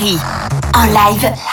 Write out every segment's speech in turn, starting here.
En live.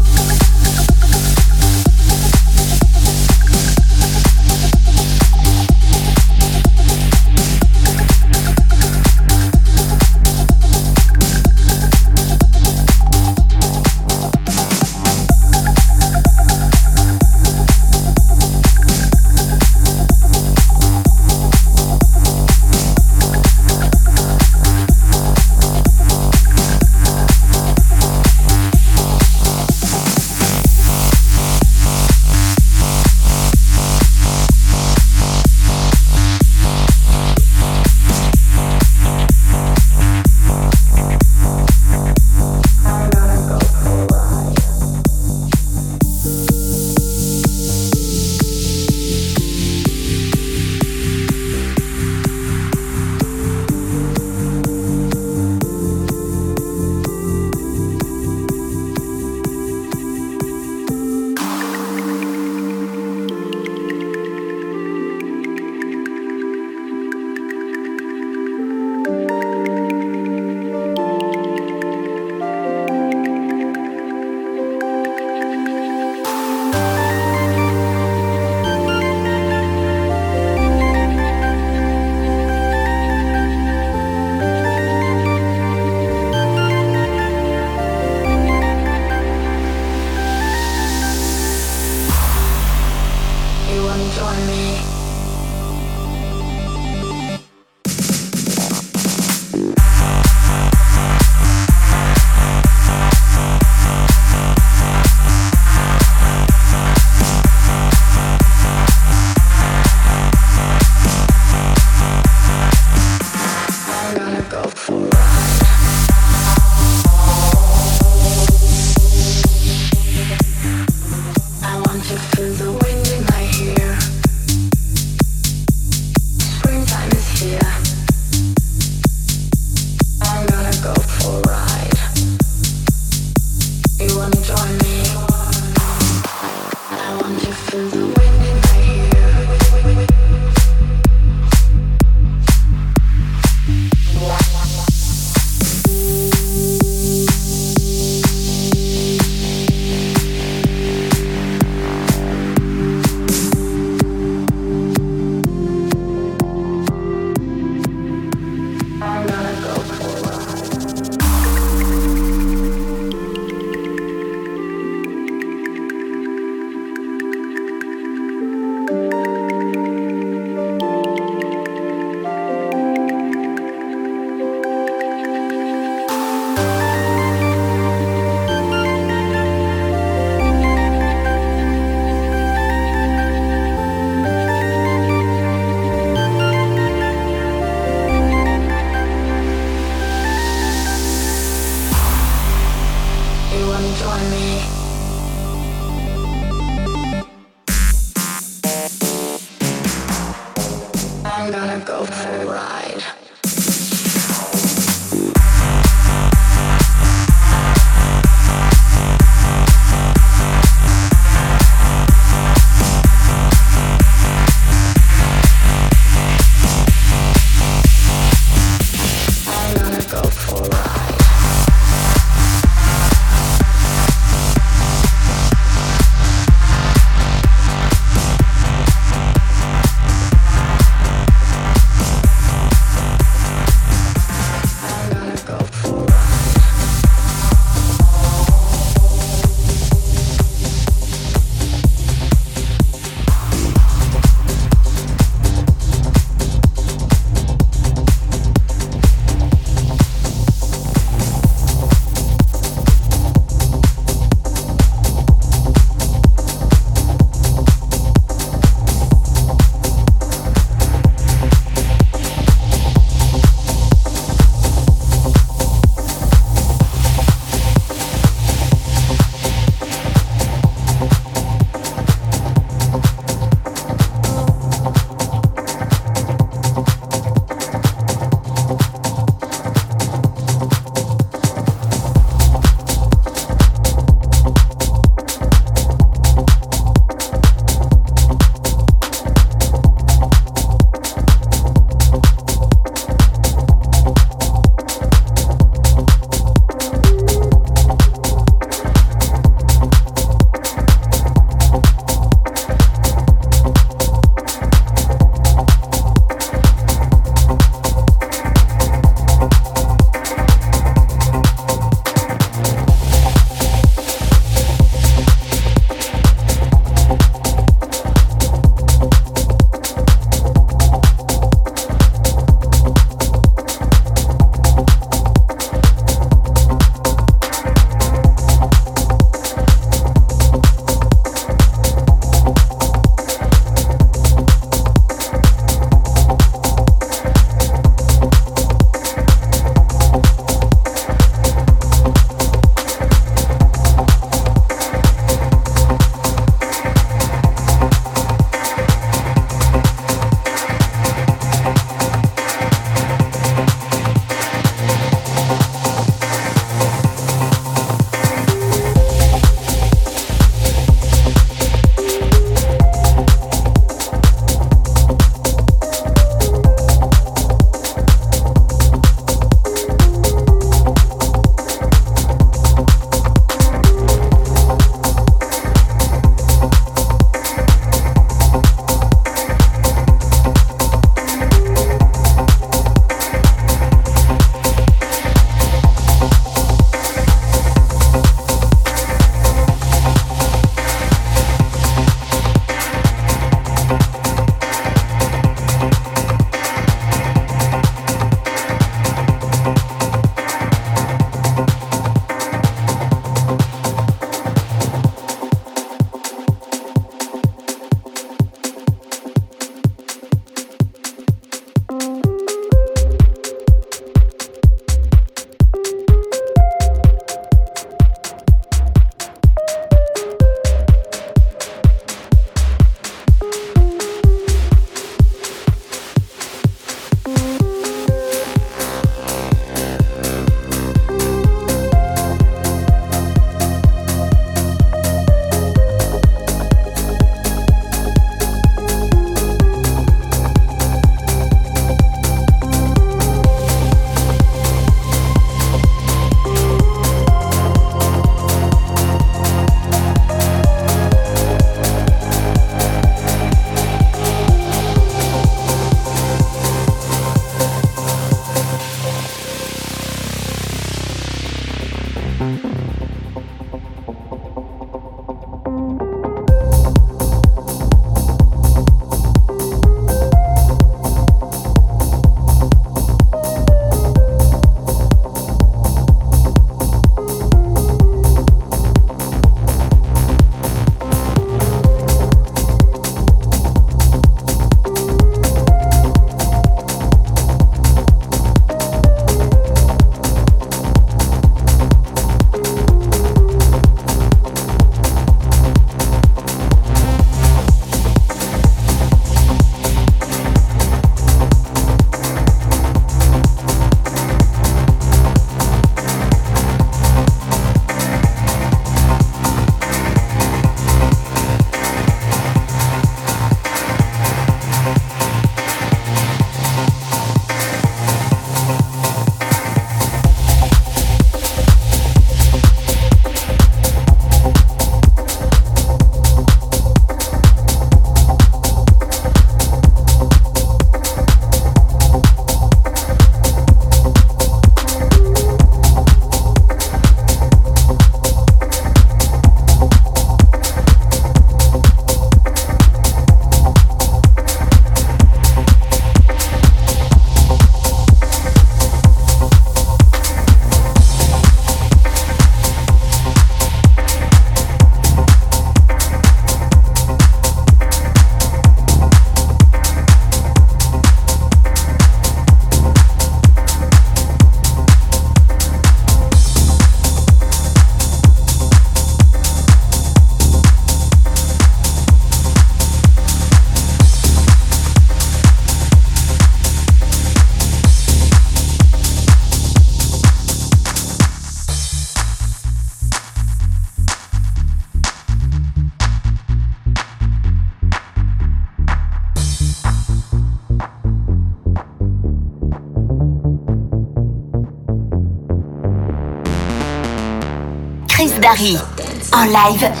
En live.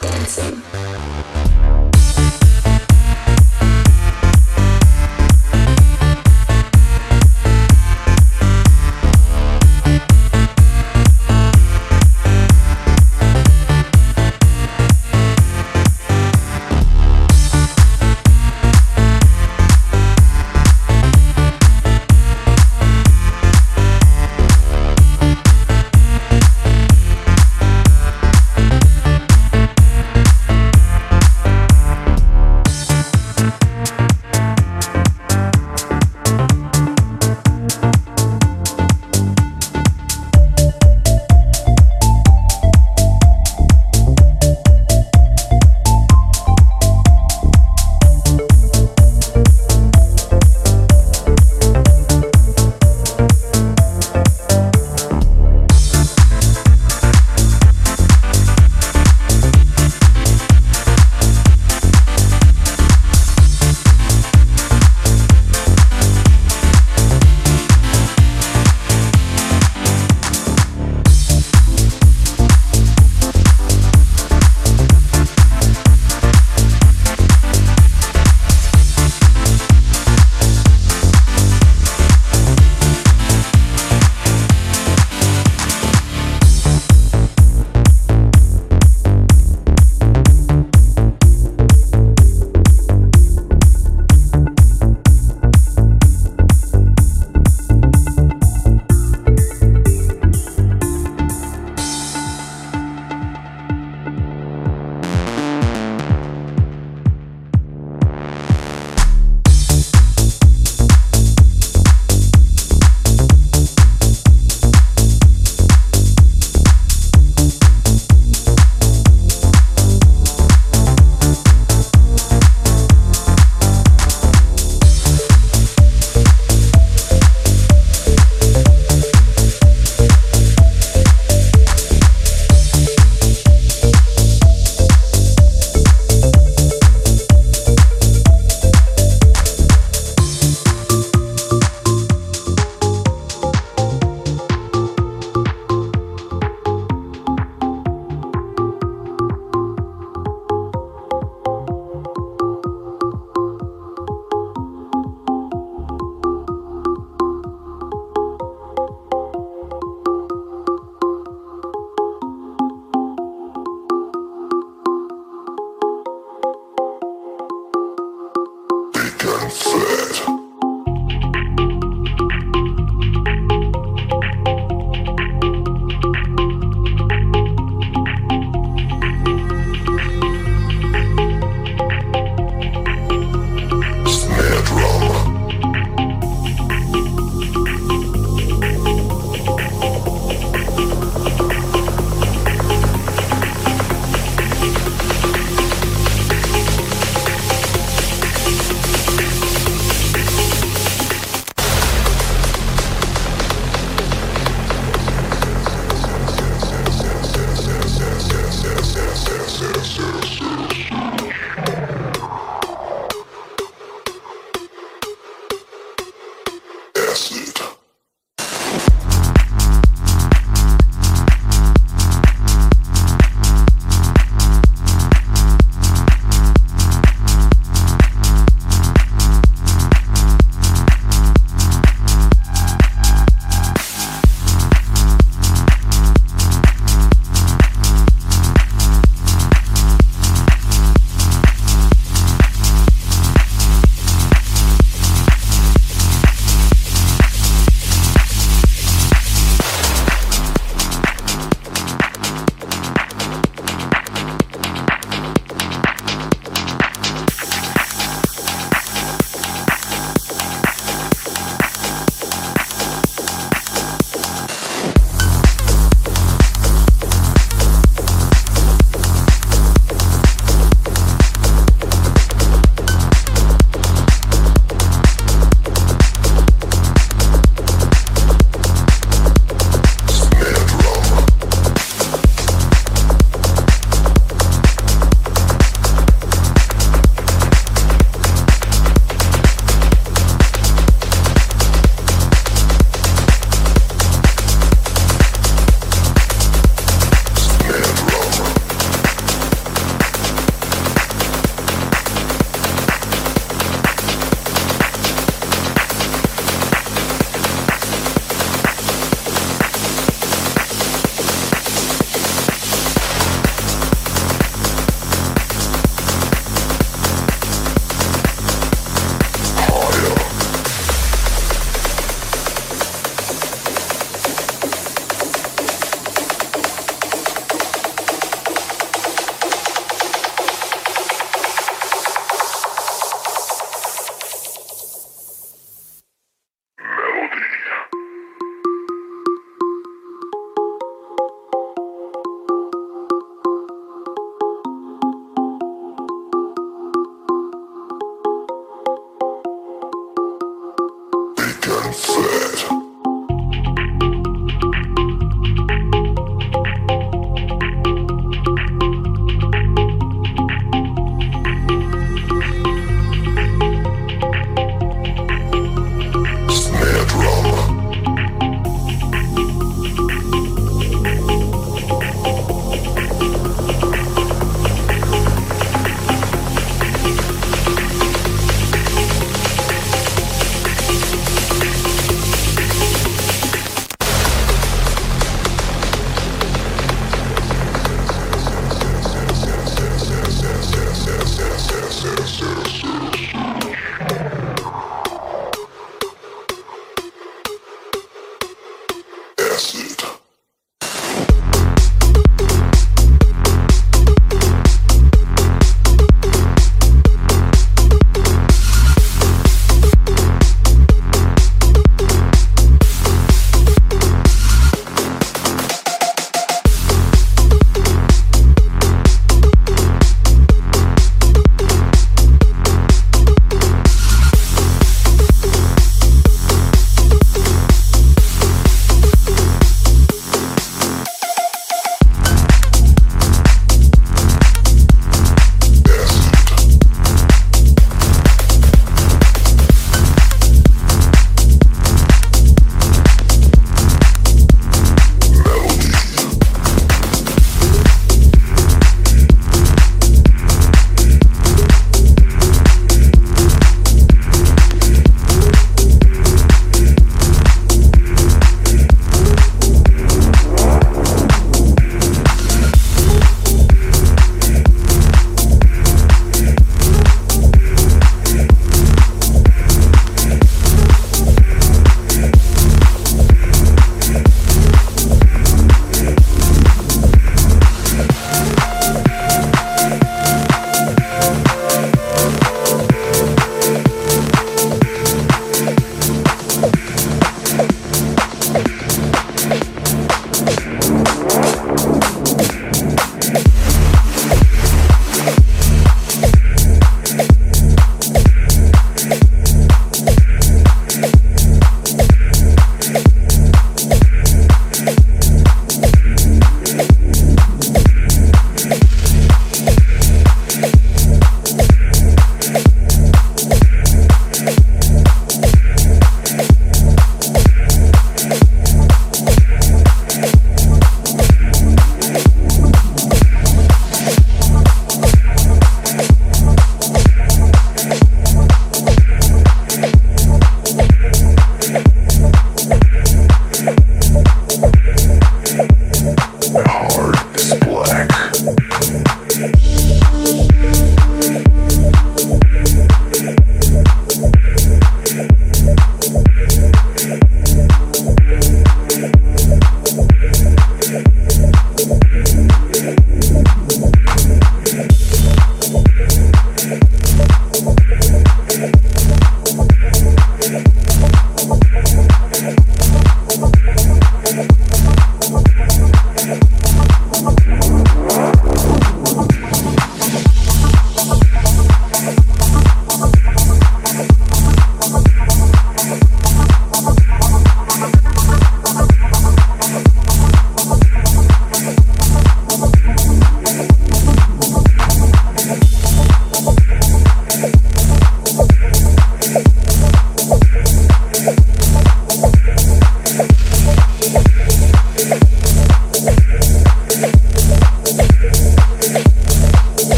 dancing.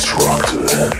destructive.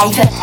En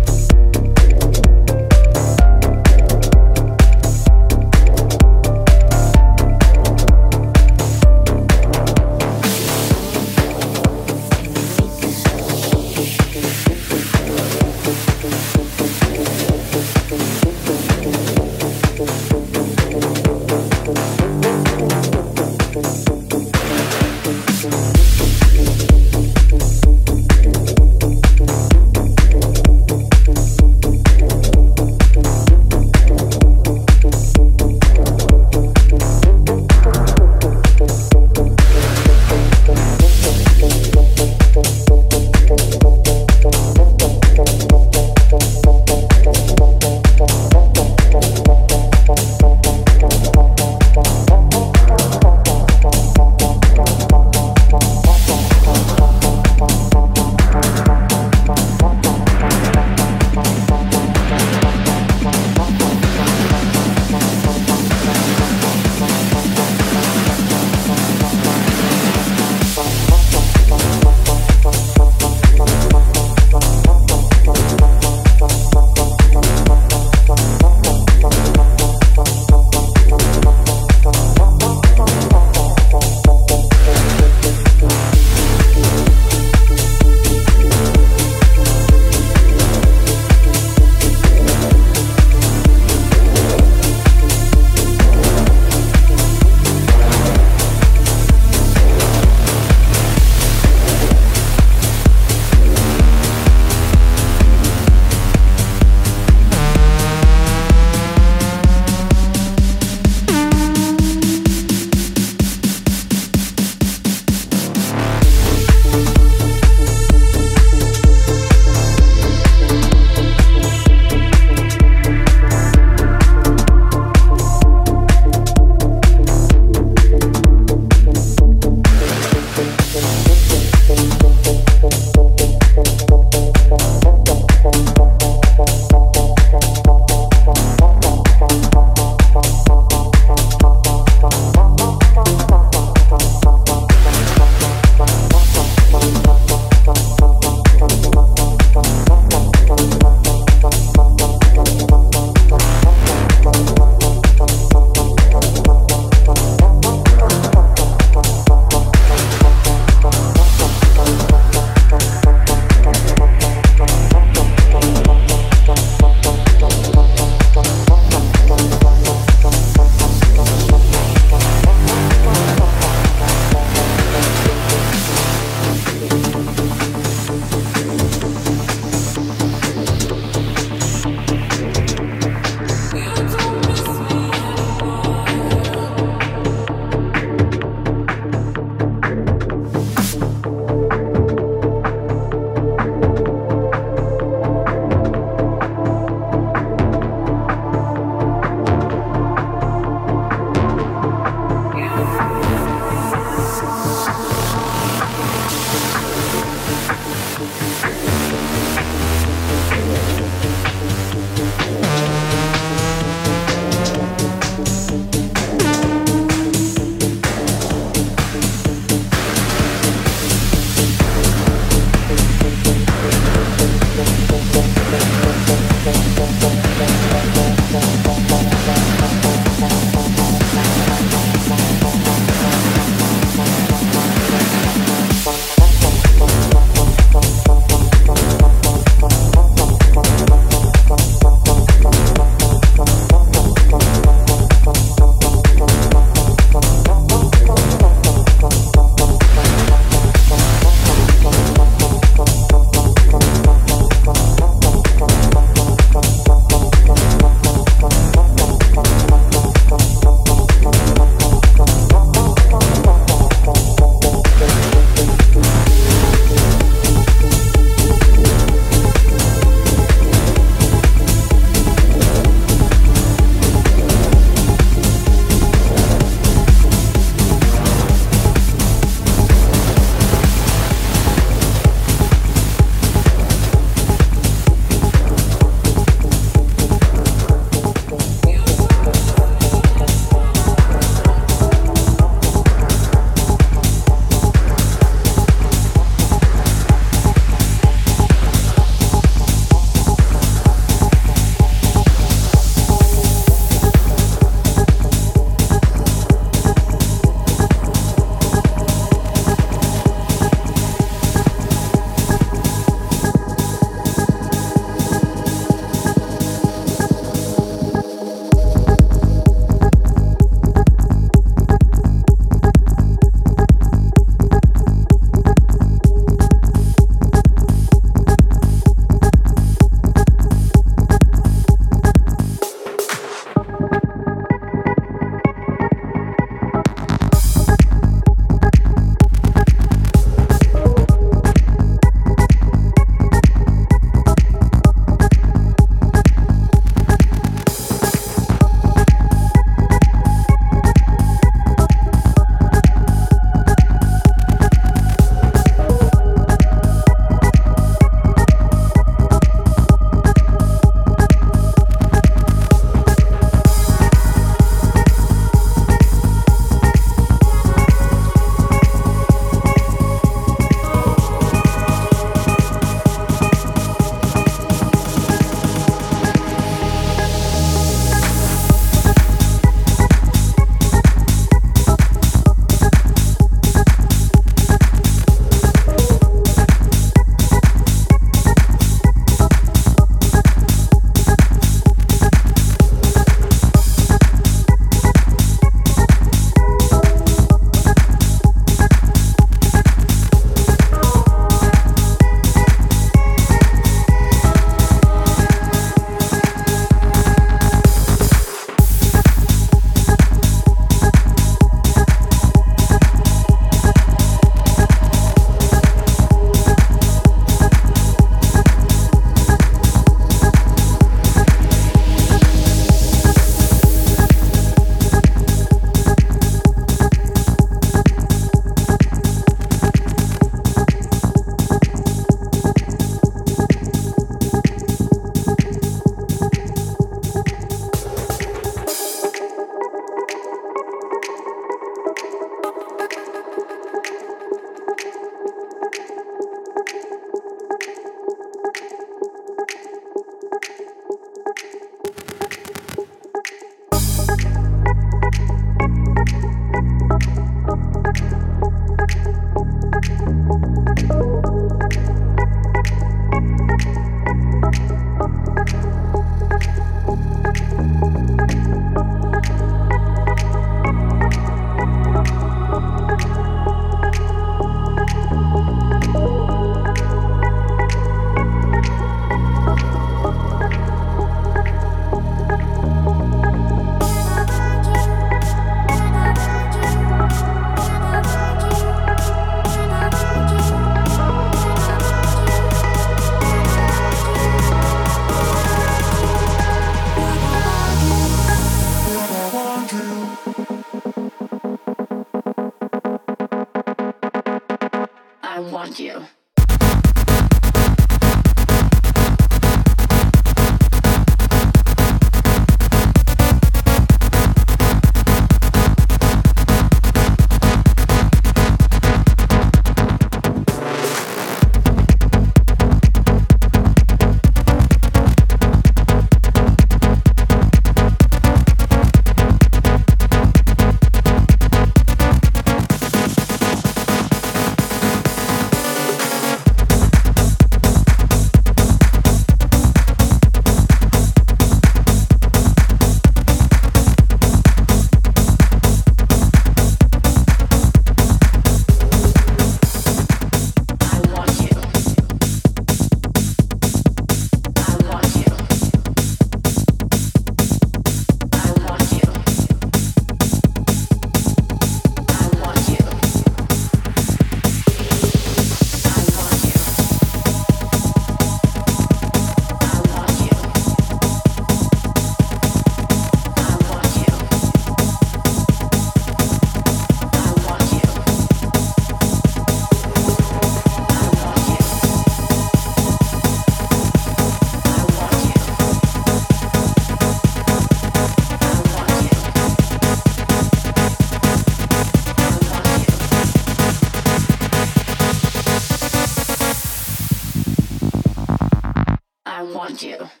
around you.